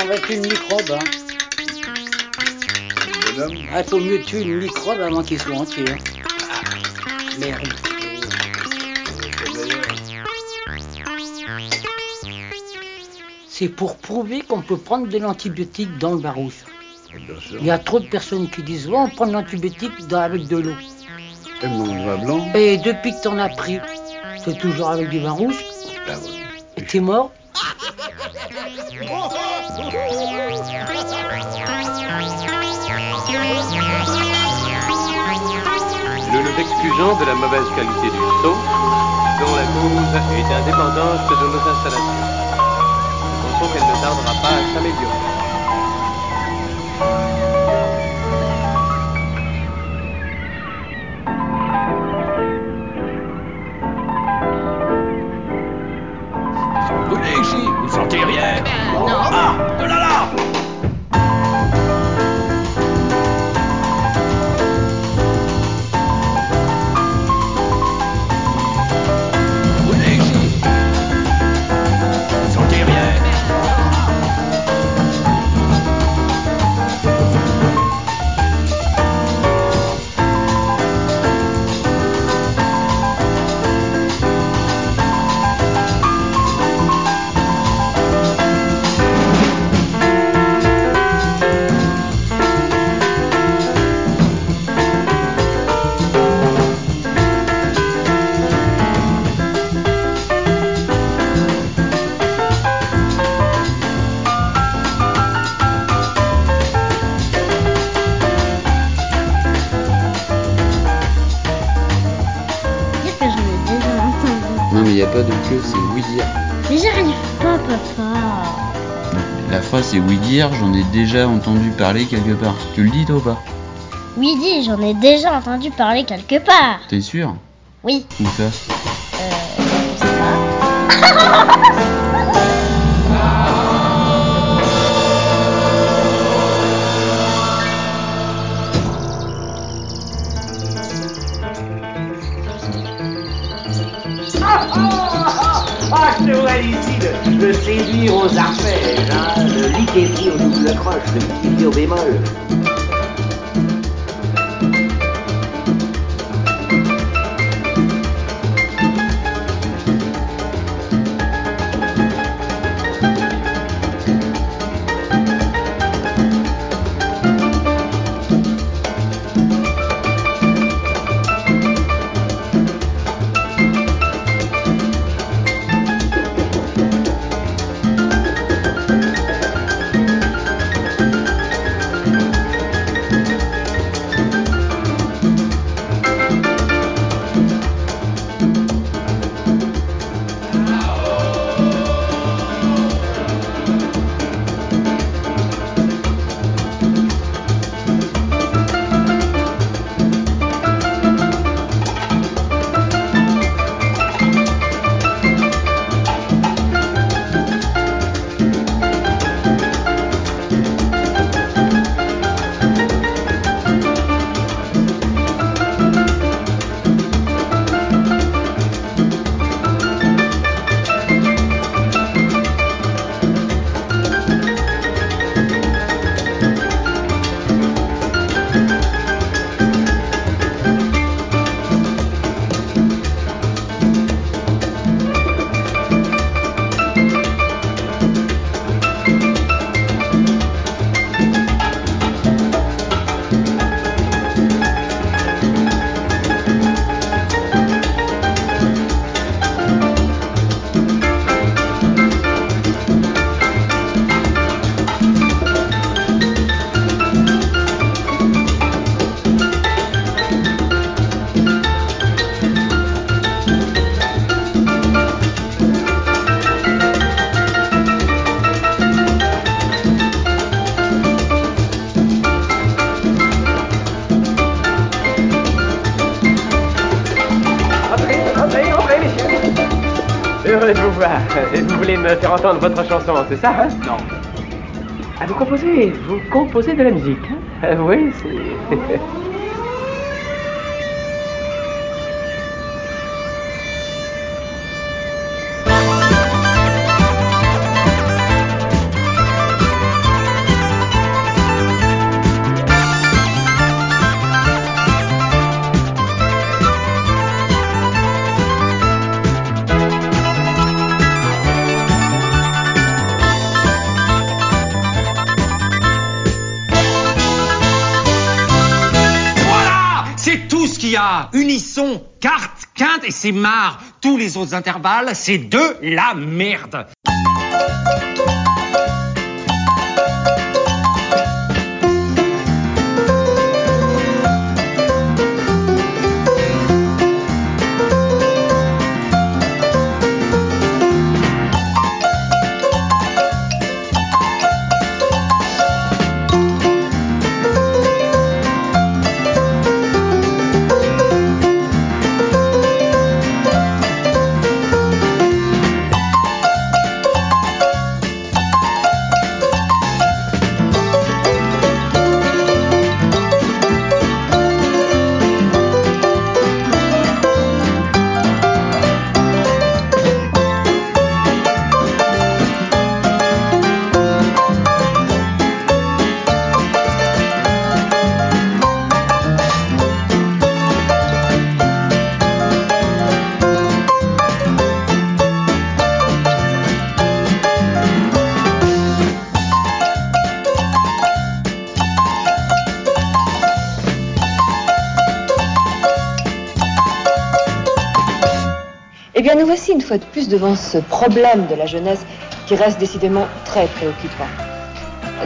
on va tuer une microbe. Hein. Bonhomme. Ah, faut mieux tuer une microbe avant qu'il soit entier. hein. Merde. C'est pour prouver qu'on peut prendre de l'antibiotique dans le barouche. Sûr. Il y a trop de personnes qui disent Ouais, on prend de l'antibiotique avec de l'eau. Vin blanc. Et depuis que t'en as pris, c'est toujours avec du vin rouge Ah, et t'es mort. De la mauvaise qualité du son, dont la cause est indépendante de nos installations. Nous pensons qu'elle ne tardera pas à s'améliorer. Brûlez ici, vous sentez rien? Non. Ah, de là là pas de c'est oui dire. Mais j'arrive pas, papa. La phrase c'est oui dire, j'en ai déjà entendu parler quelque part. Tu le dis toi ou pas? Oui, dis, j'en ai déjà entendu parler quelque part. T'es sûr? Oui, Où ça? Euh, je sais pas. le, séduire aux arpèges, hein, le liquéfier au double croche, le liquéfier au bémol. Entendre votre chanson, c'est ça hein? Non. Ah, vous composez, vous composez de la musique. hein? Euh, oui, c'est. c'est marre. Tous les autres intervalles, c'est de la merde. Devant ce problème de la jeunesse qui reste décidément très préoccupant.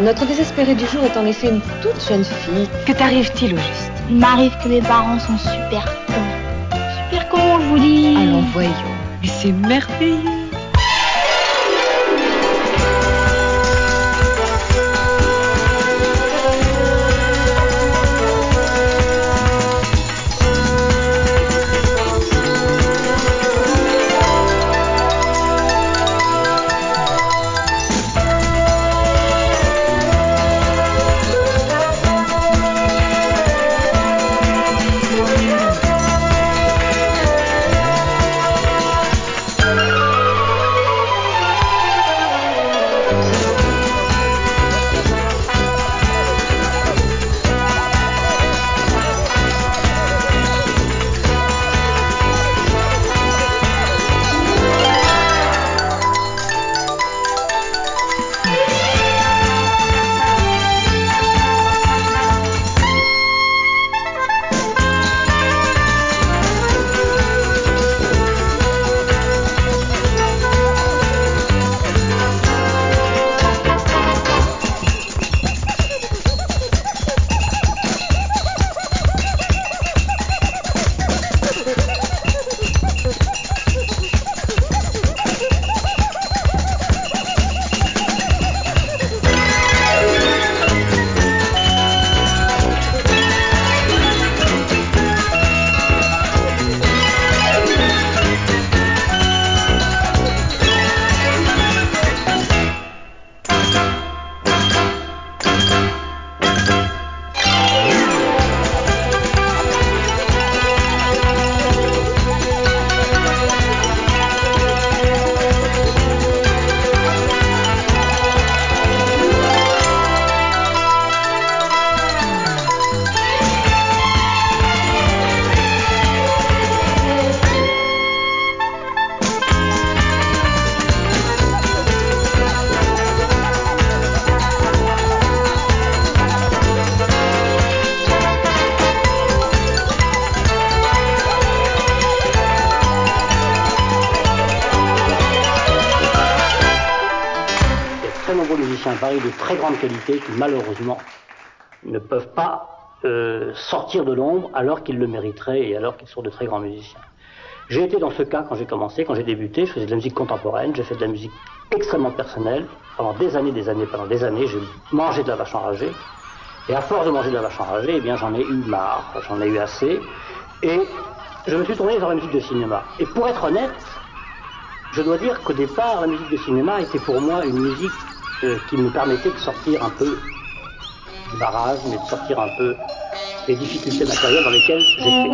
Notre désespéré du jour est en effet une toute jeune fille. Que t'arrive-t-il au juste? Il m'arrive que mes parents sont super cons. Super cons, je vous dis. Allons, voyons. Mais c'est merveilleux. Qui malheureusement ne peuvent pas euh, sortir de l'ombre alors qu'ils le mériteraient et alors qu'ils sont de très grands musiciens. J'ai été dans ce cas quand j'ai commencé, quand j'ai débuté, je faisais de la musique contemporaine, j'ai fait de la musique extrêmement personnelle. Pendant des années, des années, pendant des années, j'ai mangé de la vache enragée. Et à force de manger de la vache enragée, eh bien j'en ai eu marre, j'en ai eu assez. Et je me suis tourné vers la musique de cinéma. Et pour être honnête, je dois dire qu'au départ, la musique de cinéma était pour moi une musique euh, qui me permettait de sortir un peu du barrage, mais de sortir un peu des difficultés matérielles dans lesquelles j'étais.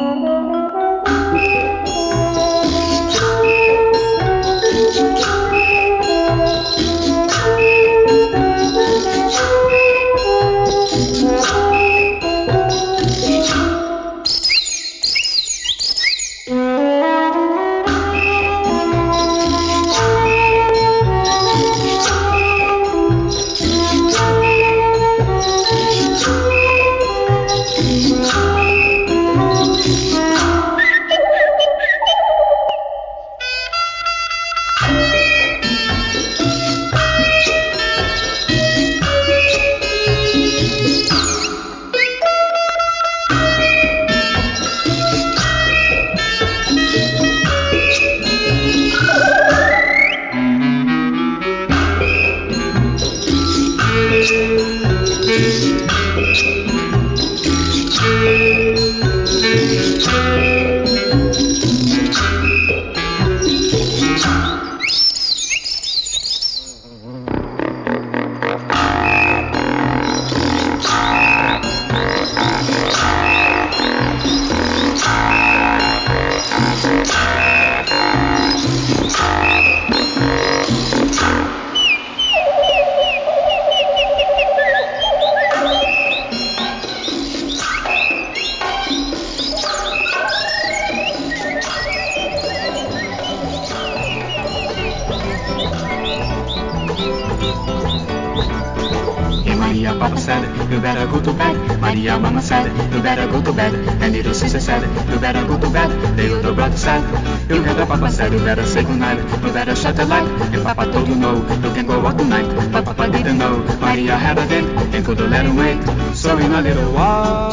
Said, you better go to bed. And little sister said, you better go to bed. The older brother said, you heard Papa said, you better say goodnight. You better shut the light. And Papa told you no, you can go out tonight. But Papa didn't know, Maria had a date and couldn't let him wait. So in a little while,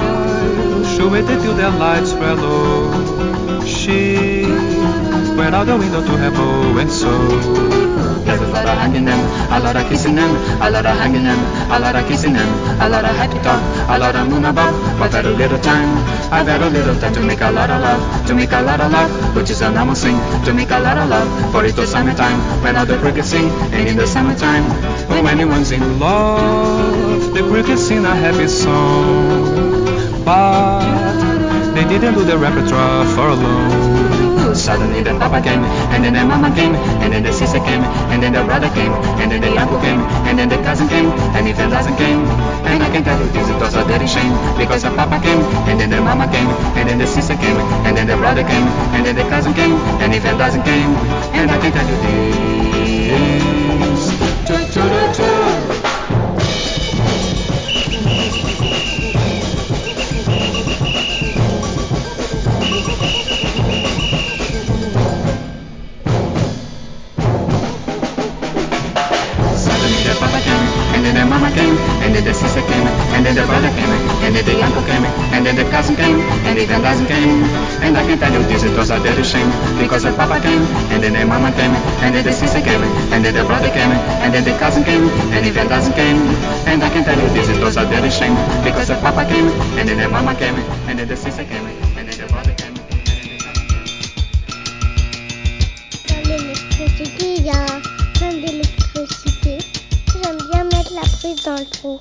she waited till the lights were low. She went out the window to her bow and so. A lot of hanging them, a lot of kissing them, a lot of hanging them, a lot of kissing them, a lot of happy talk, a lot of moon above. But very little time, ah, I've had a little time to make a lot of love, to make a lot of love, which is a normal thing, to make a lot of love. For it was summertime, when all the crickets sing, and in the summertime, when anyone's in love, the crickets sing a happy song. But they didn't do the repertoire for long. Suddenly the papa came, and then the mama came, and then the sister came, and then the brother came, and then the uncle came, and then the cousin came, and even doesn't came. And I can tell you this, it was a dirty shame, because the papa came, and then the mama came, and then the sister came, and then the brother came, and then the cousin came, and even doesn't came. And I can tell you this. Cousin came, and even doesn't came. And I can tell you this, it was a dirty shame, because the papa came, and then the mama came, and then the sister came, and then the brother came, and then the cousin came, and even doesn't came. And I can tell you this, it was a dirty shame, because the papa came, and then the mama came, and then the sister came, and then the brother came. l'électricité, il. J'aime bien mettre la prise dans le trou.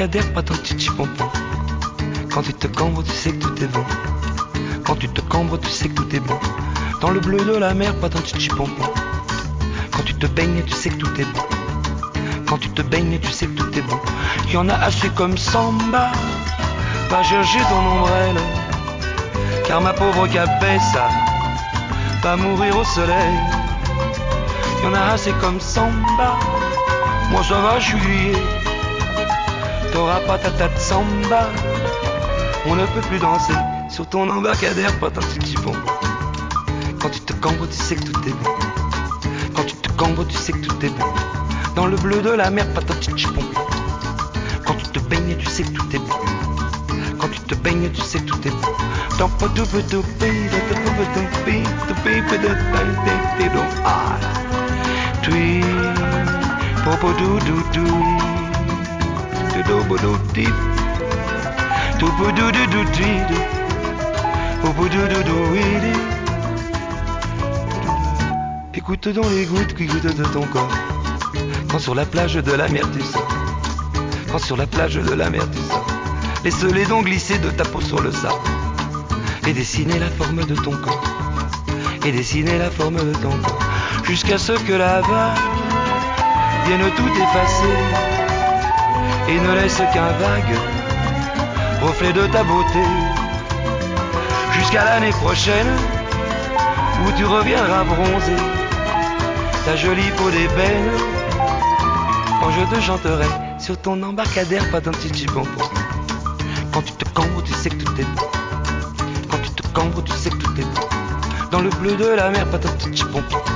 Quand tu te cambres, tu sais que tout est bon. Quand tu te cambres, tu sais que tout est bon. Dans le bleu de la mer, pas ton petit pompon. Quand tu te baignes, tu sais que tout est bon. Quand tu te baignes, tu sais que tout est bon. Y en a assez comme samba. Va chercher ton ombrelle. Car ma pauvre cabessa va mourir au soleil. Y en a assez comme samba. Moi ça va, je suis. On ne peut plus danser sur ton embarcadère, petit pompon. Quand tu te cambres, tu sais que tout est bon. Quand tu te cambres, tu sais que tout est bon. Dans le bleu de la mer, petit pompon. Quand tu te baignes, tu sais que tout est bon. Quand tu te baignes, tu sais que tout est bon. Dans ah. Do. Écoute dans les gouttes qui goûtent de ton corps. Quand sur la plage de la mer tu sors. Quand sur la plage de la mer tu sors. Laisse les dents glisser de ta peau sur le sable. Et dessiner la forme de ton corps. Et dessiner la forme de ton corps. Jusqu'à ce que la vague vienne tout effacer. Et ne laisse qu'un vague reflet de ta beauté. Jusqu'à l'année prochaine où tu reviendras bronzé, ta jolie peau d'ébène, quand je te chanterai sur ton embarcadère, pas d'un petit pompon. Quand tu te cambres, tu sais que tout est bon. Quand tu te cambres, tu sais que tout est bon. Dans le bleu de la mer, pas d'un petit pompon.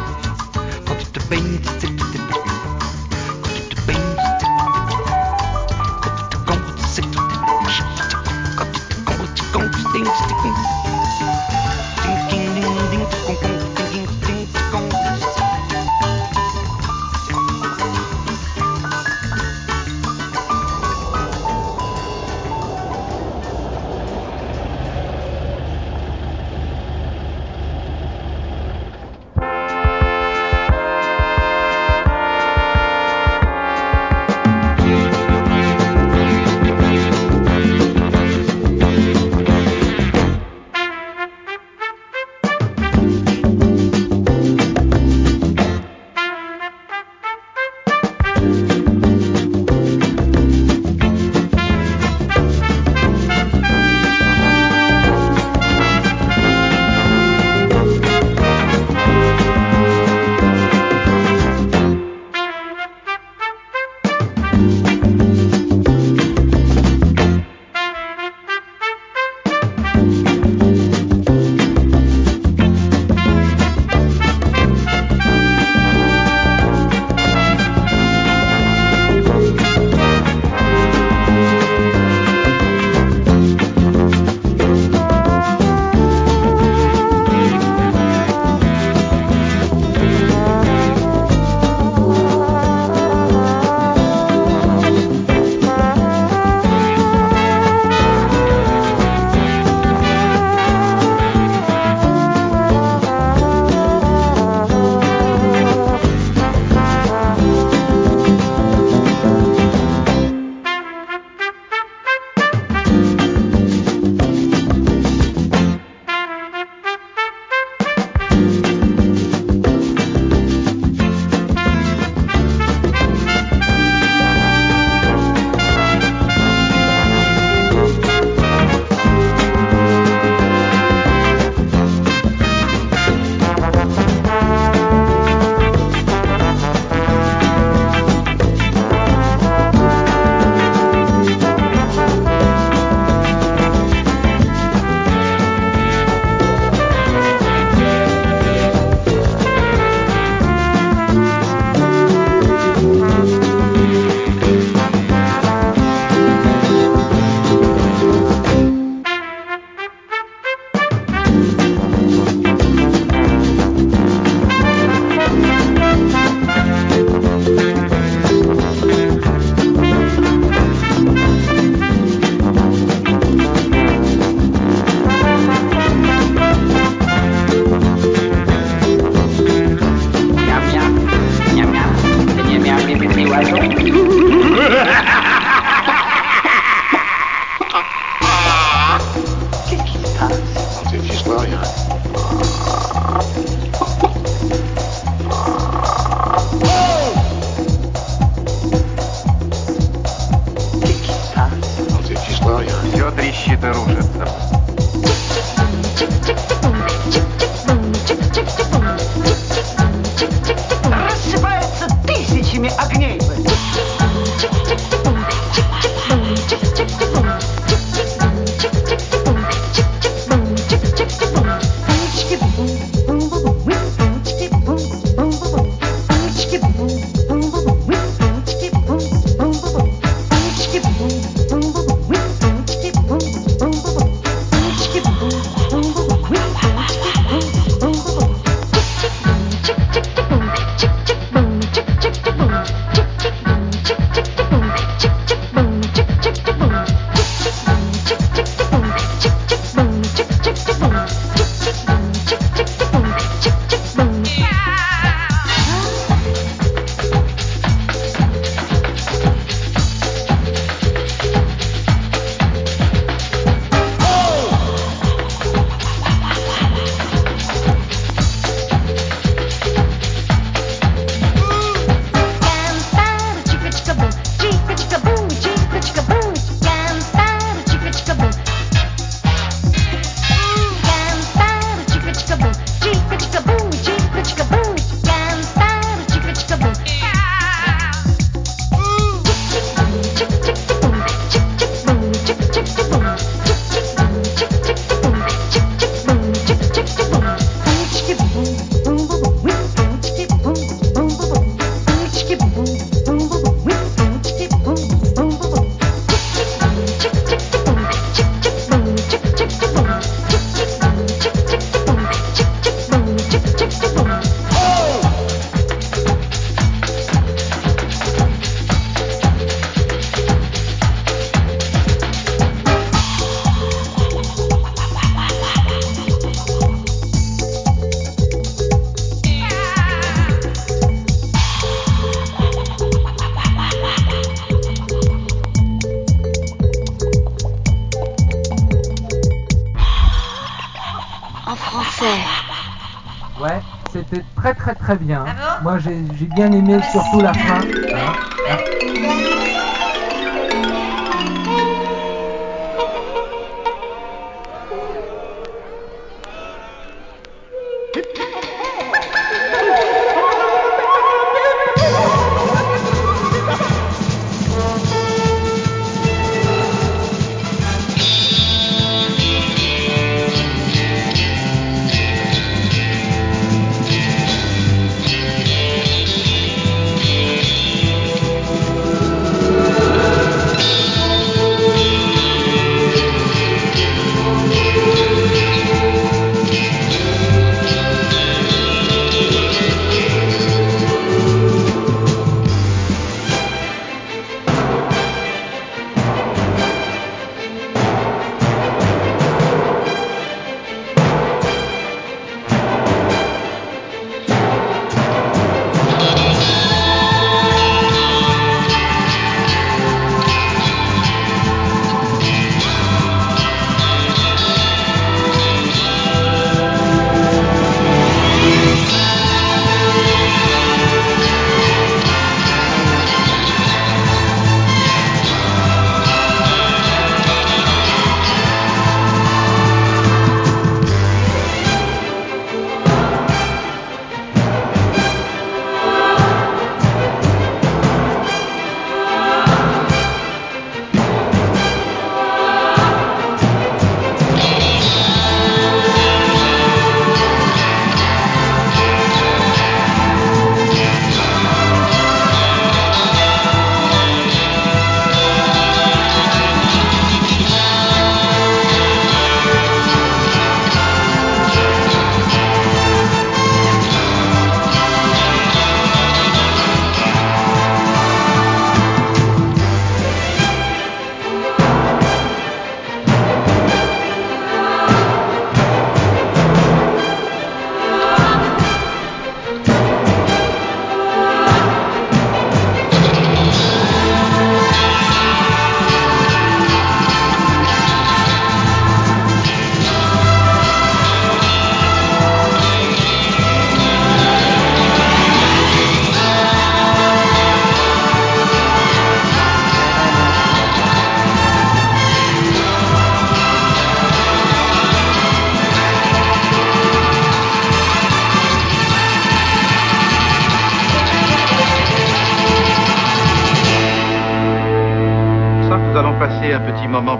Moi j'ai bien aimé surtout la fin. Hein. Thank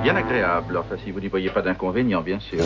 bien agréable, enfin si vous n'y voyez pas d'inconvénient, bien sûr.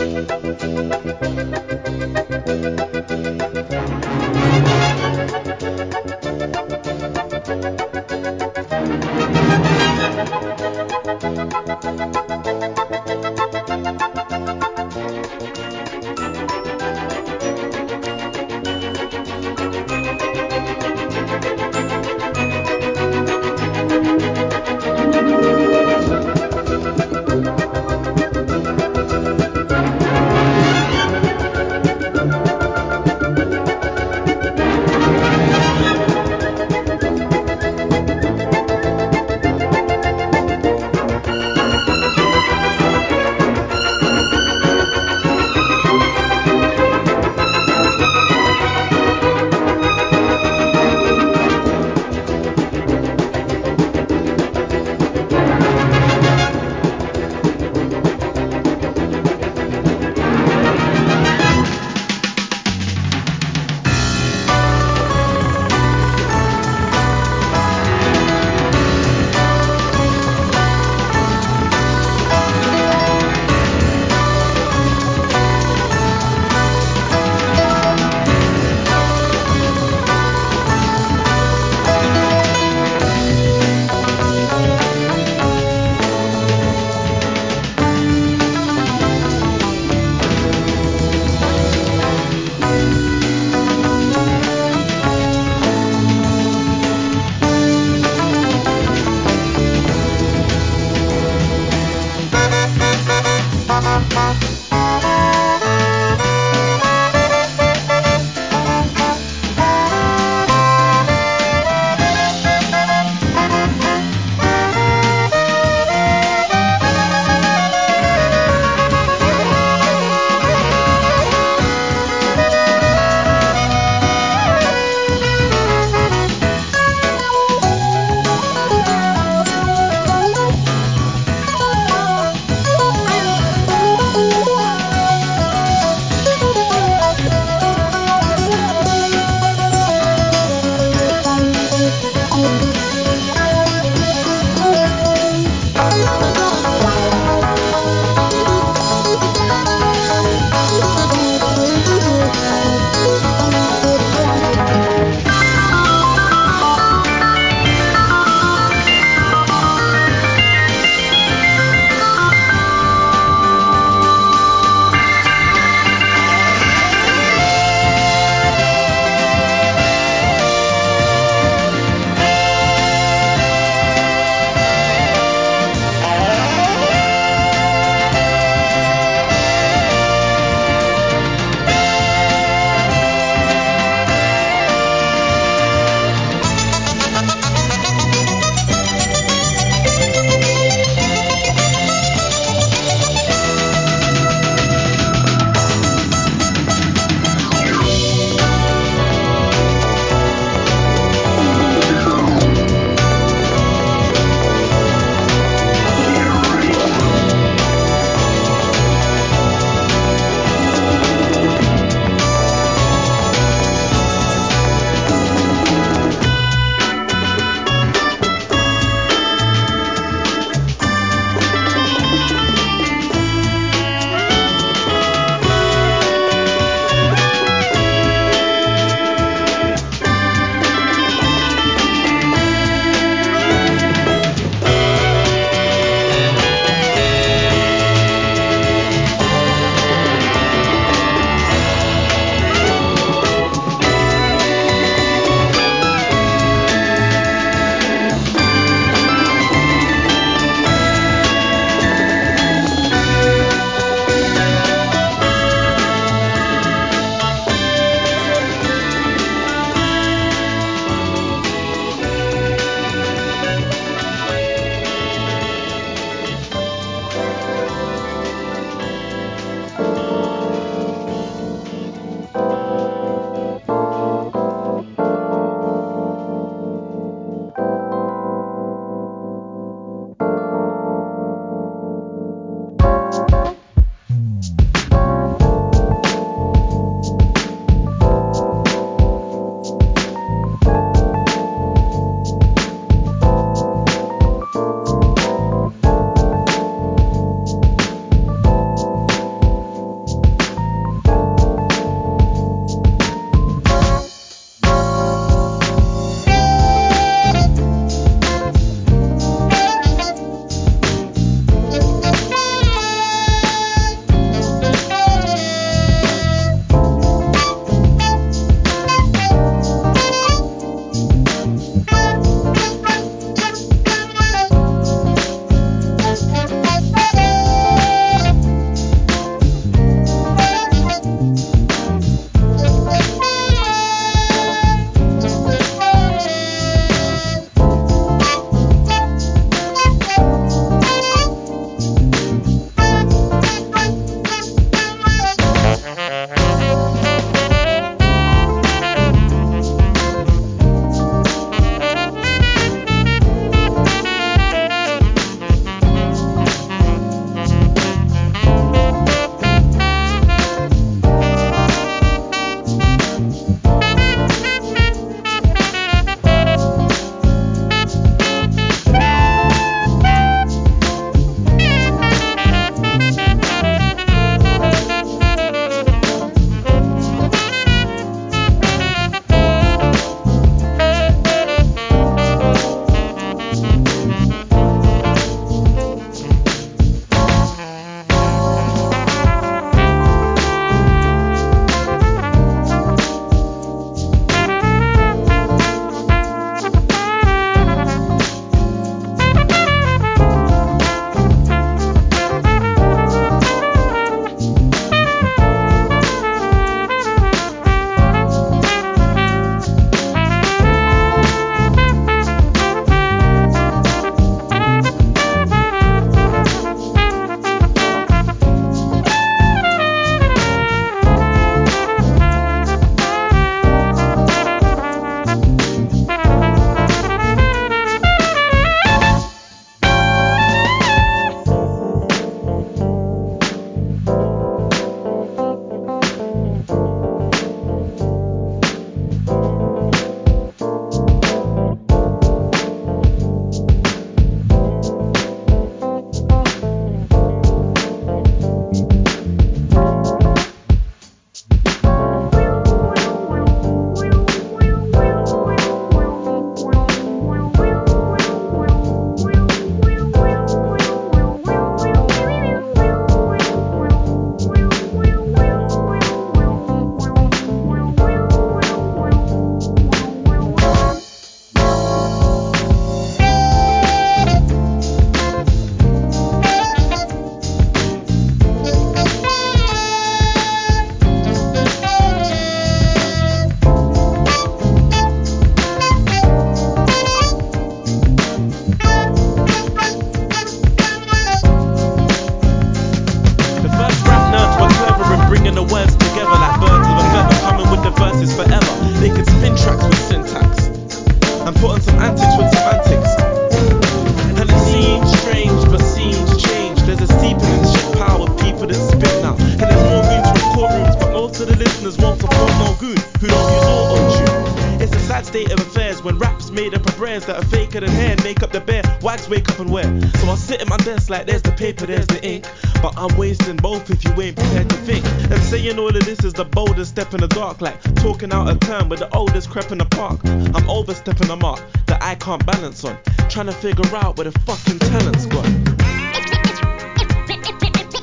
Paper, there's the ink. But I'm wasting both if you ain't prepared to think. And saying all of this is the boldest step in the dark, like talking out a term with the oldest crep in the park. I'm overstepping a mark that I can't balance on. Trying to figure out where the fucking talent's gone.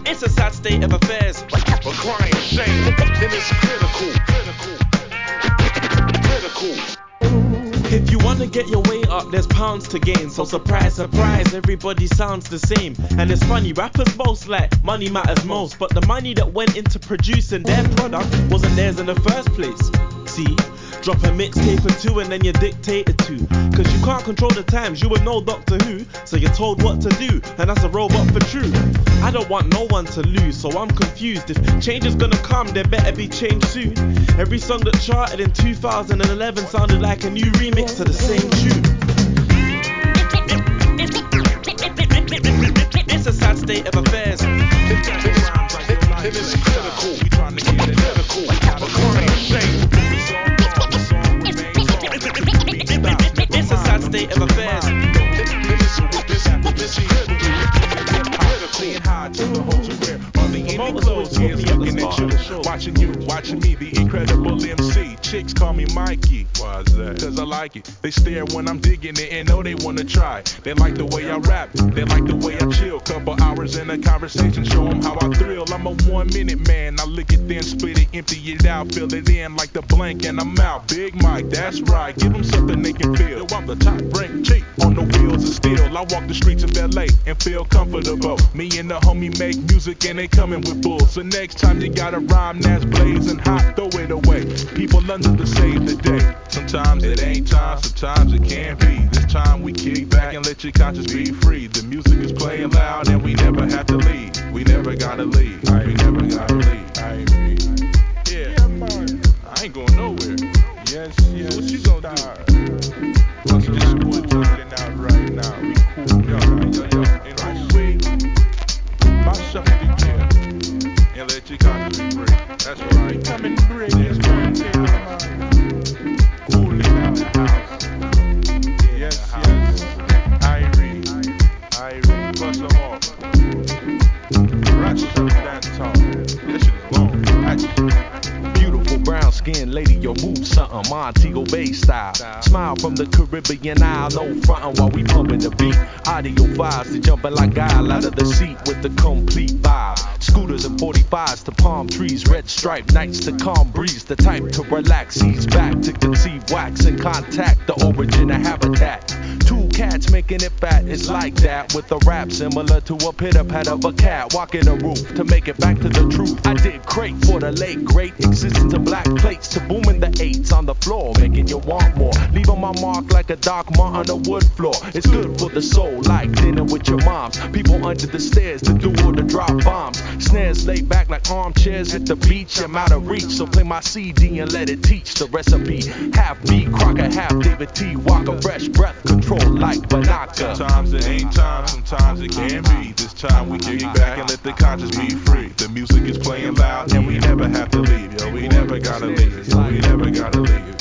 It's a sad state of affairs. Crying shame, then it's critical. critical. Critical. If you wanna get your way up, there's pounds to gain. So surprise, surprise, everybody sounds the same. And it's funny, rappers most like money matters most, but the money that went into producing their product wasn't theirs in the first place. See? Drop a mixtape or two and then you're dictated to. Cause you can't control the times, you would know Doctor Who. So you're told what to do, and that's a robot for true. I don't want no one to lose, so I'm confused. If change is gonna come, there better be change soon. Every song that charted in 2011 sounded like a new remix to the same tune. It's a sad state of affairs. It's critical. State of affairs. Saying hi to the hoes who wear all the clothes. Yeah, looking at you, watching you, watching me, the incredible MC. Chicks call me Mikey. Why is that? Cause I like it. They stare when I'm digging it and know they wanna try. They like the way I rap, they like the way I chill. Couple hours in a conversation, show them how I thrill. I'm a one minute man. I lick it then, split it, out, fill it in like the blank, and I'm out. Big Mike, that's right. Give them something they can feel. Yo, I'm the top rank cheap on the wheels of steel. I walk the streets of LA and feel comfortable. Me and the homie make music and they coming with bulls. So next time you got a rhyme that's blazing hot, throw it away. People under to save the day. Sometimes it ain't time, sometimes it can't be. This time we kick back and let your conscience be free. The music is playing loud and we never have to leave. We never gotta leave. We never gotta leave. Ain't going nowhere. Yes, yes. So what you gonna do? Fuck this boy chilling out right now. We cool, yo, yo, yo. And we? Mash up the and let your conscience Skinned lady, yo, move something, Montego Bay style. Smile from the Caribbean Isle, no frontin' while we pumping the beat. Audio vibes to jumping like guile out of the seat with the complete vibe. Scooters and 45s to palm trees, red stripe nights to calm breeze. The type to relax, ease back to conceive wax and contact the origin of habitat. Two cats making it fat, it's like that with a rap similar to a pitter pat of a cat walking a roof to make it back to the truth. I did crate for the late great existence of black plates to booming the eights on the floor, making you want more. Leaving my mark like a dark mark on the wood floor. It's good for the soul, like dinner with your moms. People under the stairs to do or to drop bombs. Snares laid back like armchairs at the beach. I'm out of reach, so play my CD and let it teach the recipe. Half B, Crocker, half David T. Walker, fresh breath control like Banaka. Sometimes it ain't time, sometimes it can be. This time we kick back and let the conscience be free. The music is playing loud and we never have to leave, yo. We never gotta leave, yo. We never gotta leave.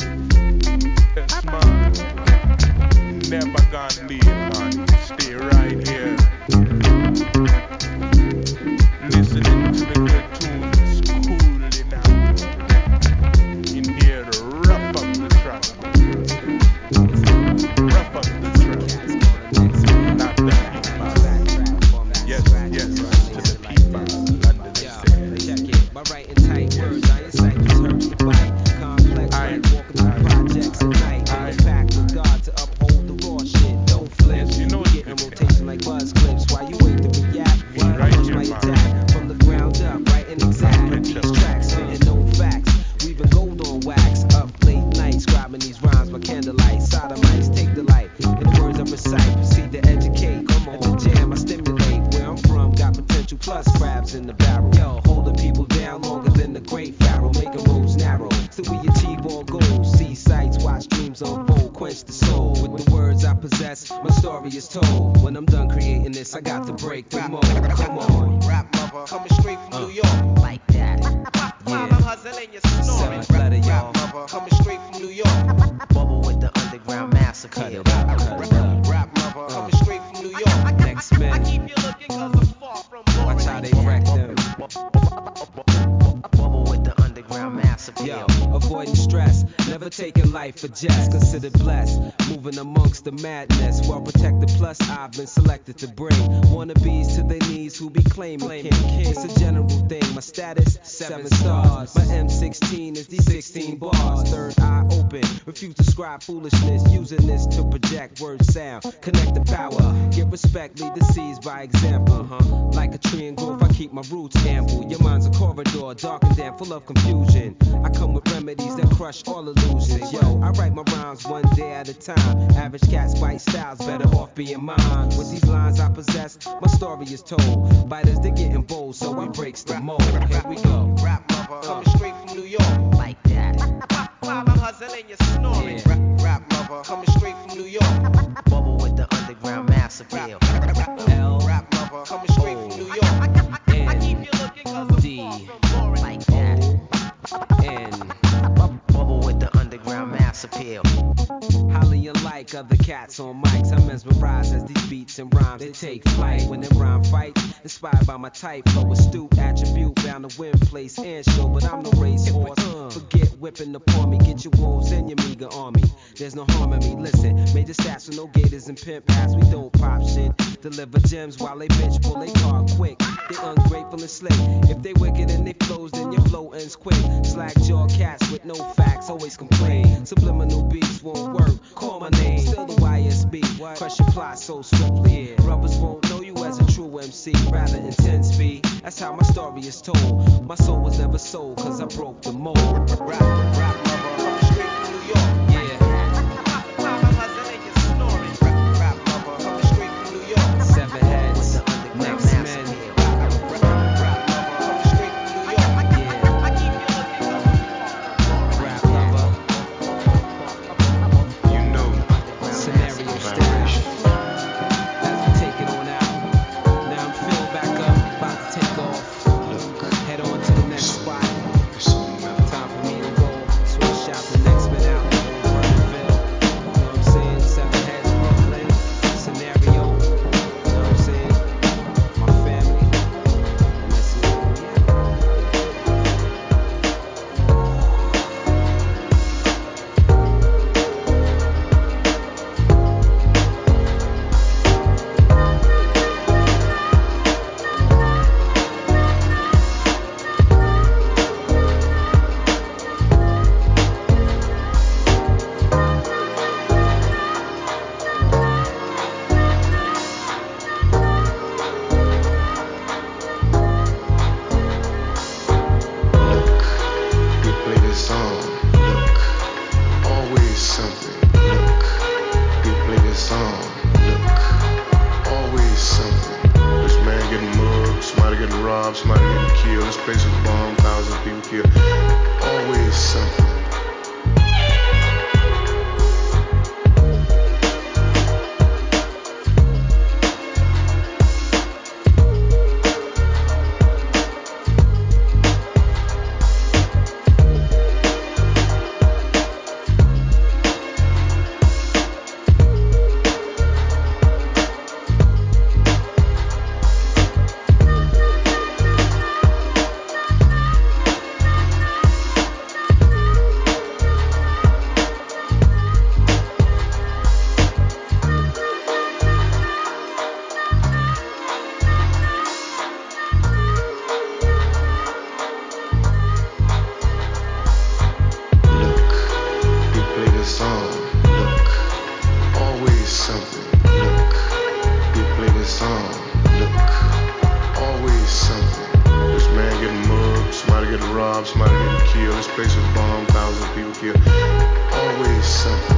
Been selected to bring wannabes to their knees who be claiming king. It's a general thing. My status, seven stars. My M16 is the 16 bars. Third eye open, refuse to scribe foolishness. Power, get respect, lead the seas by example. Uh-huh. Like a tree and growth, I keep my roots ample. Your mind's a corridor, dark and damp, full of confusion. I come with remedies that crush all illusions. Yo, I write my rhymes one day at a time. Average cats bite styles, better off being mine. With these lines I possess, my story is told. Biters, they getting bold, so it breaks the mold. Here we go. Rap lover, coming straight from New York. Like that. While I'm hustling, you're snoring. Rap, rap lover, coming straight from New York. Bubble with the underground mass appeal. Cats on mics, I'm mesmerized as these beats and rhymes they take flight. When them rhyme fights, inspired by my type, flow astute attribute, bound to win, place and show. But I'm no race horse. Forget whipping upon me, get your wolves and your meager army. There's no harm in me. Listen, major stats with no gators and pimp hats. We don't pop shit. Deliver gems while they bitch pull they car quick. They ungrateful and slick. If they wicked and they flows, then your flow ends quick. Slack jaw cats with no facts, always complain. Subliminal beats won't work. Call my name, still the YSB. Crush your plot so swiftly. Rubbers won't know you as a true MC. Rather intense be. That's how my story is told. My soul was never sold, cause I broke the mold. Rap, rap lover, Always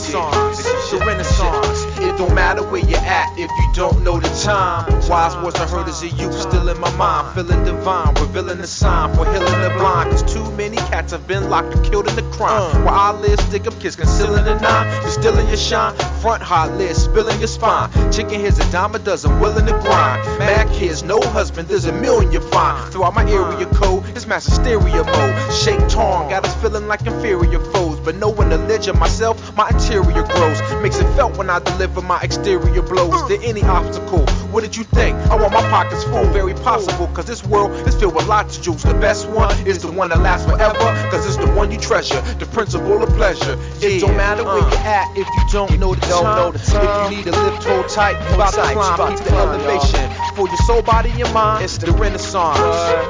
Renaissance, the Renaissance. It don't matter where you're at if you don't know the time. Wise words I heard as a youth, still in my mind. Feeling divine, revealing the sign for healing the blind. Cause too many cats have been locked and killed in the crime. Uh. While I live, stick up kids concealing the nine. You're still in your shine. Front hot lid, spilling your spine. Chicken here's a dime a dozen, willing to grind. Mad kids, no husband, there's a million you find. Throughout my area uh. code, it's mass hysteria mode. Shake torn, got us feeling like inferior foes. But knowing the ledge of myself, my interior grows. Makes it felt when I deliver my exterior blows. To any obstacle, what did you think? I want my pockets full, very possible. Cause this world is filled with lots of jewels. The best one is the one that lasts forever. Cause it's the one you treasure, the principle of pleasure. It don't matter where uh. you're at if you don't know the don't time. know the time. If you need a lift, hold tight. You about to climb, about keep the elevation. For your soul, body, and mind, It's the, Renaissance.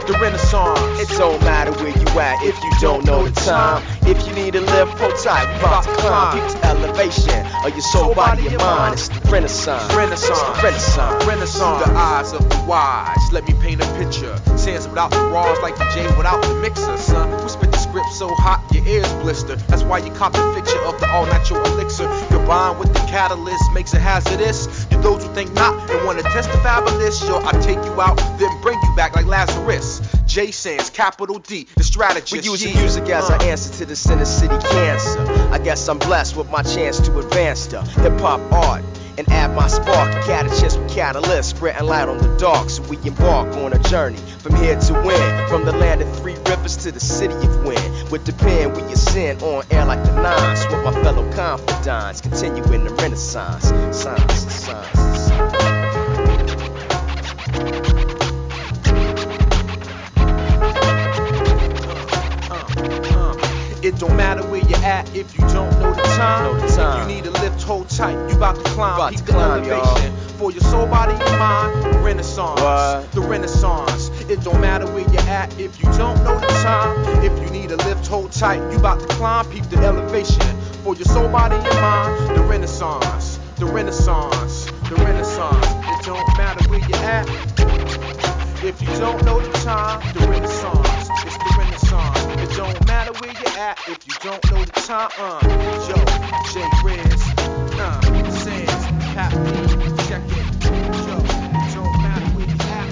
The Renaissance. It don't matter where you at if you don't know the time. If you need a lift, hold tight. We about to climb. Keep the elevation of your soul, body, and mind. It's the Renaissance. Renaissance. It's the Renaissance. Renaissance. Through the eyes of the wise, let me paint a picture. Sands without the Rawls, like the J without the mixer, son. We the so hot, your ears blister. That's why you cop the fixture of the all natural elixir. Combined with the catalyst makes it hazardous. You those who think not and want to test the fabulous, yo, I take you out, then bring you back like Lazarus. J Sands, capital D, the strategist. We using yeah. music as Uh. our answer to the Center City cancer. I guess I'm blessed with my chance to advance the hip hop art and add my spark. A Catechist with catalyst, spreading light on the dark. So we embark on a journey from here to win. From the land of three rivers to the city of wind. With the pen, we ascend on air like the nines. With my fellow confidants, continuing the renaissance. Science, science, It don't matter where you're at if you don't know the time. Know the time. If you need a lift, hold tight. You about to climb. About Keep to the climb, elevation for your soul, body, and mind. Renaissance. What? The Renaissance. It don't matter where you're at if you don't know the time. If you need a lift, hold tight. You about to climb. Keep the elevation for your soul, body, and mind. The Renaissance. The Renaissance. The Renaissance. It don't matter where you're at. If you don't know the time, the Renaissance, don't matter where you're at if you don't know the time. Uh, yo, J Riz, uh, Sands, P, check it. Yo, don't matter where you're at.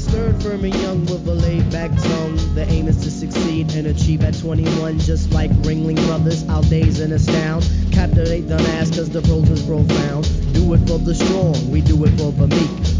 Stern, firm, and young with a laid back tongue. The aim is to succeed and achieve at 21, just like Ringling Brothers. Our days and astound. Captivate the mass, cause the prose is profound. Do it for the strong, we do it for the meek.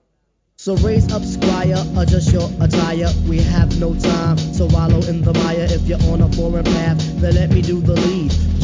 So raise up, squire, adjust your attire. We have no time to wallow in the mire. If you're on a foreign path, then let me do the lead.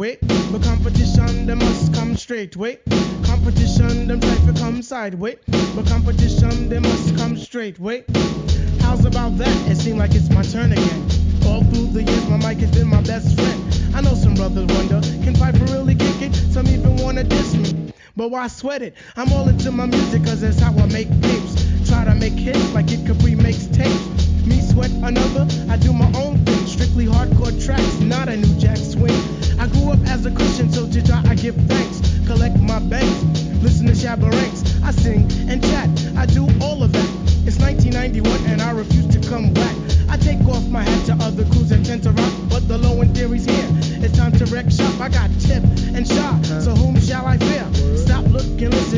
Sideways. But competition, them must come straight way. Competition, them try to come sideways. But competition, they must come straight way. How's about that? It seems like it's my turn again. All through the years, my mic has been my best friend. I know some brothers wonder, can Piper really kick it? Some even wanna diss me. But why sweat it? I'm all into my music, cause that's how I make tapes. Try to make hits like it Capri makes tapes. Me sweat another, I do my own thing. Strictly hardcore tracks, not a new jack swing. I grew up as a Christian, so to I give thanks. Collect my banks, listen to Shabba Ranks. I sing and chat, I do all of that. It's 1991 and I refuse to come back. I take off my hat to other crews that tend to rock, but the low end theory's here. It's time to wreck shop. I got Tip and Shah, so whom shall I fear? Stop, looking, listen,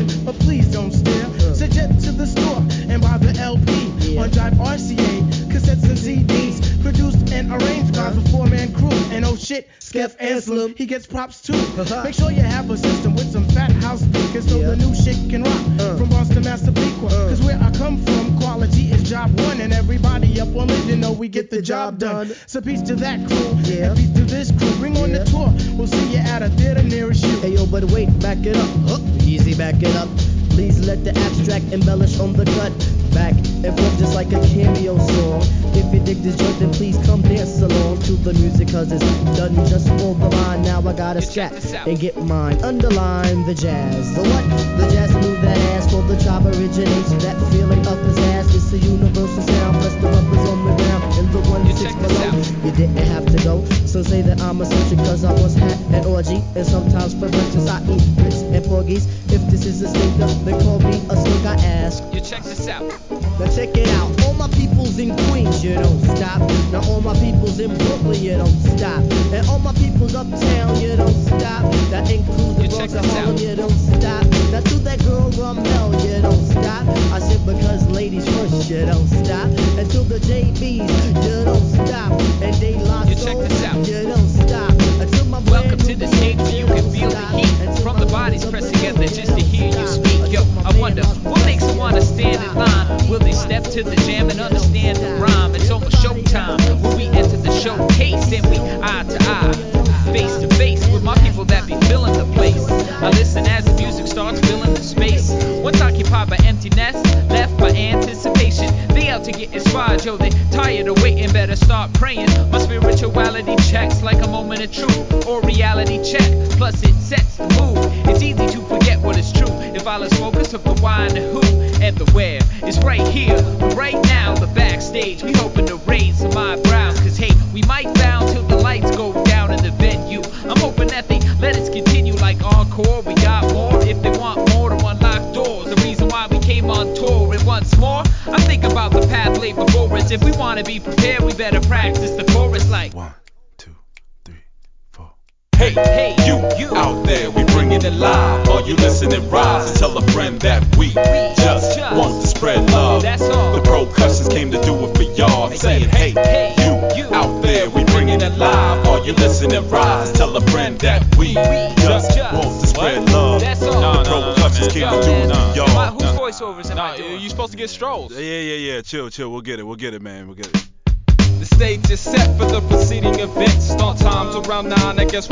by the four man crew. And oh shit, Skeff Anselm, he gets props too. Uh-huh. Make sure you have a system with some fat house speakers so the new shit can rock. Uh. From Boston Master Pequa, uh. cause where I come from, quality is job one, and everybody up on it, you know we get the job done. So peace to that crew, yeah. and peace to this crew. Bring on the tour, we'll see you at a theater nearest you. Hey yo, but wait, back it up. Huh, easy, back it up. Please let the abstract embellish on the cut. Back and forth just like a cameo song. If you dig this joint, then please come dance along to the music, cause it's done just for the line. Now I gotta scrap and get mine. Underline the jazz. The what? The jazz move that ass for the job originates. That feeling up his ass. It's a universal sound. Plus the rubbers on the ground and the one who sits below. You didn't have to go. So say that I'm a social cause I once had an orgy. And sometimes for breakfast I eat grits and porgies. If this is a stinker,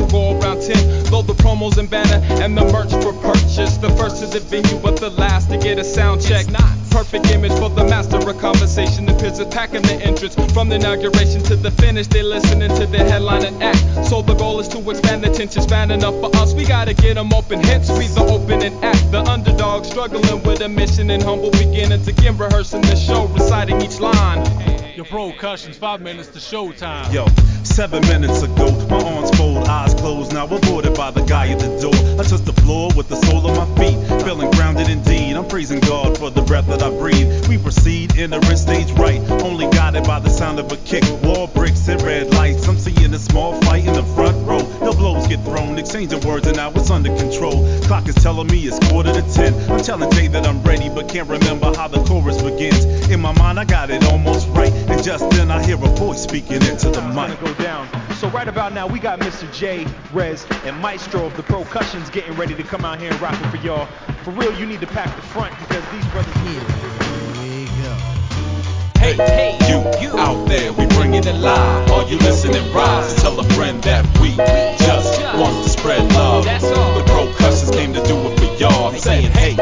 9, I we'll go around 10. Load the promos and banner and the merch for purchase. The first to the venue, but the last to get a sound check. Not Perfect image for the master of conversation. The pictures packing the entrance. From the inauguration to the finish, they listening to the headline and act. So the goal is to expand the tension, span enough for us. We gotta get them open, hence we the opening act. The underdog struggling with a mission and humble beginnings. Again, rehearsing the show, reciting each line. Your percussions, five minutes to showtime. Yo, seven minutes ago, my arms fold, eyes closed. Now avoided by the guy at the door. I touch the floor with the sole of my feet, feeling grounded indeed. I'm praising God for the breath that I breathe. We proceed, in entering stage right, only guided by the sound of a kick. Wall bricks and red lights. I'm seeing a small fight in the front row. Blows get thrown, exchanging words, and now it's under control. Clock is telling me it's quarter to ten. I'm telling Jay that I'm ready, but can't remember how the chorus begins. In my mind, I got it almost right, and just then I hear a voice speaking into the mic. go down. So right about now, we got Mr. J, Rez, and Maestro of the percussions getting ready to come out here and rock it for y'all. For real, you need to pack the front because these brothers. Go. Hey, hey, you, you out there, we bringing it live. Are you listening? Rise, tell a friend that we just want to spread love. The percussions came to do it for y'all. I'm saying, hey,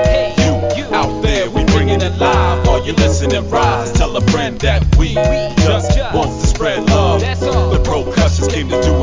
you, you out there, we bringing it live. Are you listening? Rise, tell a friend that we just want to spread love. The percussions came to do